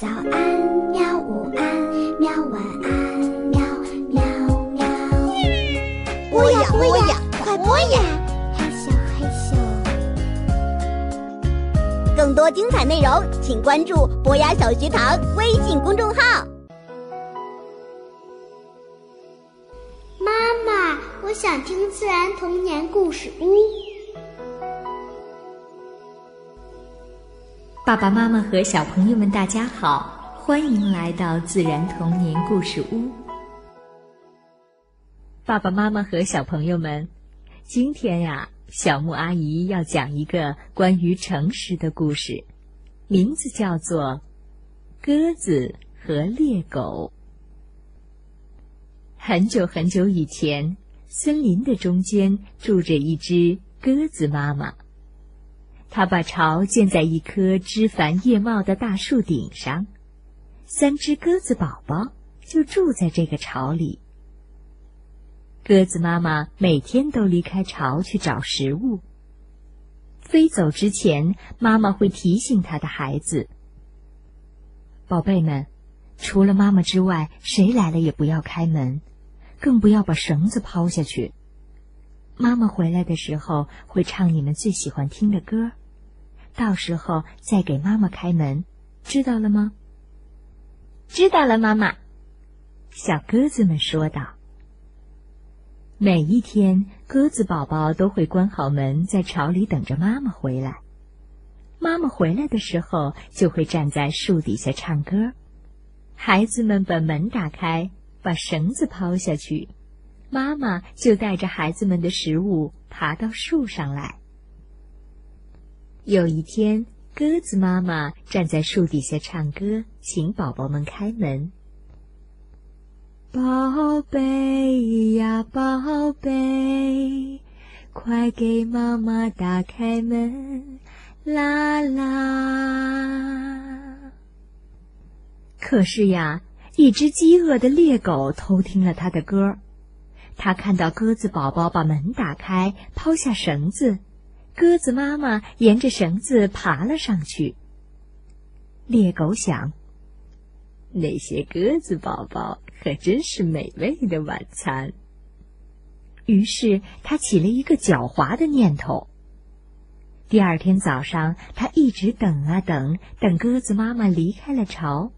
早安，喵！午安，喵！晚安，喵喵喵。播呀播呀，快播呀！害羞害羞。更多精彩内容，请关注博雅小学堂微信公众号。妈妈，我想听自然童年故事屋。爸爸妈妈和小朋友们，大家好，欢迎来到自然童年故事屋。爸爸妈妈和小朋友们，今天呀，小木阿姨要讲一个关于诚实的故事，名字叫做《鸽子和猎狗》。很久很久以前，森林的中间住着一只鸽子妈妈。他把巢建在一棵枝繁叶茂的大树顶上，三只鸽子宝宝就住在这个巢里。鸽子妈妈每天都离开巢去找食物。飞走之前，妈妈会提醒她的孩子：“宝贝们，除了妈妈之外，谁来了也不要开门，更不要把绳子抛下去。妈妈回来的时候会唱你们最喜欢听的歌。”到时候再给妈妈开门，知道了吗？知道了，妈妈。小鸽子们说道。每一天，鸽子宝宝都会关好门，在巢里等着妈妈回来。妈妈回来的时候，就会站在树底下唱歌。孩子们把门打开，把绳子抛下去，妈妈就带着孩子们的食物爬到树上来。有一天，鸽子妈妈站在树底下唱歌，请宝宝们开门。宝贝呀，宝贝，快给妈妈打开门！啦啦。可是呀，一只饥饿的猎狗偷听了他的歌，他看到鸽子宝宝把门打开，抛下绳子。鸽子妈妈沿着绳子爬了上去。猎狗想：那些鸽子宝宝可真是美味的晚餐。于是他起了一个狡猾的念头。第二天早上，他一直等啊等，等鸽子妈妈离开了巢，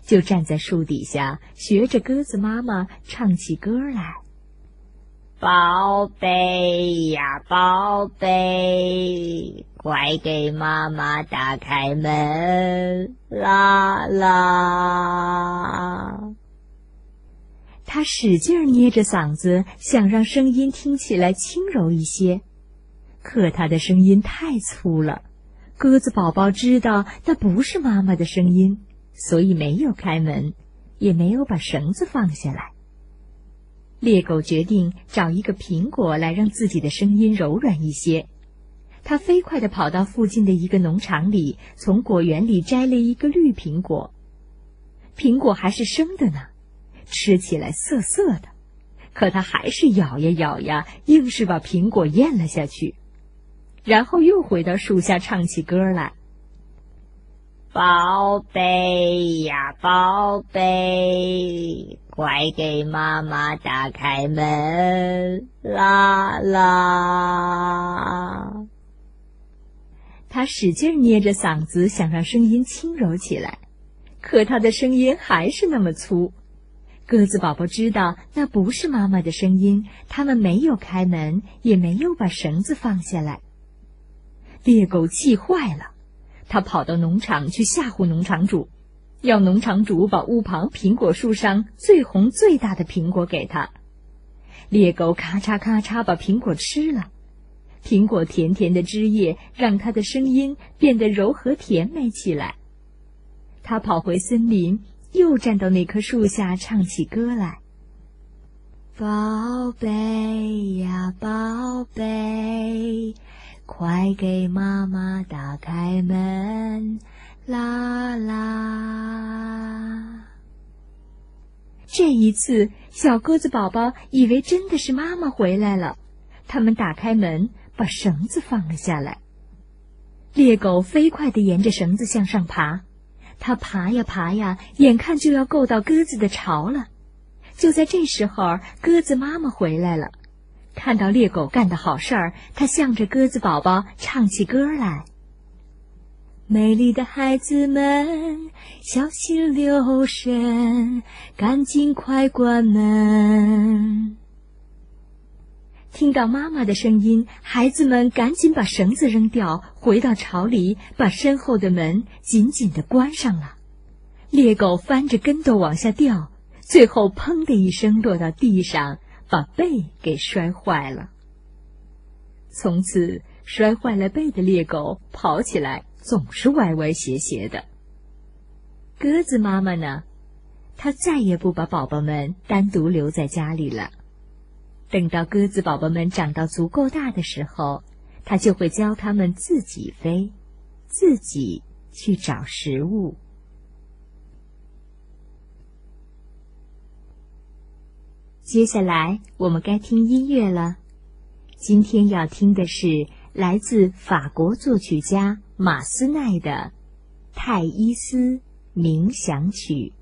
就站在树底下，学着鸽子妈妈唱起歌来。宝贝呀，宝贝，快给妈妈打开门！啦啦。他使劲捏着嗓子，想让声音听起来轻柔一些，可他的声音太粗了。鸽子宝宝知道那不是妈妈的声音，所以没有开门，也没有把绳子放下来。猎狗决定找一个苹果来让自己的声音柔软一些。它飞快地跑到附近的一个农场里，从果园里摘了一个绿苹果。苹果还是生的呢，吃起来涩涩的，可它还是咬呀咬呀，硬是把苹果咽了下去。然后又回到树下唱起歌来：“宝贝呀，宝贝。”快给妈妈打开门！啦啦。他使劲捏着嗓子，想让声音轻柔起来，可他的声音还是那么粗。鸽子宝宝知道那不是妈妈的声音，他们没有开门，也没有把绳子放下来。猎狗气坏了，他跑到农场去吓唬农场主。要农场主把屋旁苹果树上最红最大的苹果给他。猎狗咔嚓咔嚓把苹果吃了，苹果甜甜的汁液让他的声音变得柔和甜美起来。他跑回森林，又站到那棵树下唱起歌来：“宝贝呀，宝贝，快给妈妈打开门。”啦啦！这一次，小鸽子宝宝以为真的是妈妈回来了。他们打开门，把绳子放了下来。猎狗飞快地沿着绳子向上爬，它爬呀爬呀，眼看就要够到鸽子的巢了。就在这时候，鸽子妈妈回来了，看到猎狗干的好事儿，它向着鸽子宝宝唱起歌来。美丽的孩子们，小心留神，赶紧快关门。听到妈妈的声音，孩子们赶紧把绳子扔掉，回到巢里，把身后的门紧紧的关上了。猎狗翻着跟斗往下掉，最后砰的一声落到地上，把背给摔坏了。从此，摔坏了背的猎狗跑起来。总是歪歪斜斜的。鸽子妈妈呢？它再也不把宝宝们单独留在家里了。等到鸽子宝宝们长到足够大的时候，它就会教它们自己飞，自己去找食物。接下来我们该听音乐了。今天要听的是来自法国作曲家。马斯奈的《泰伊斯冥想曲》。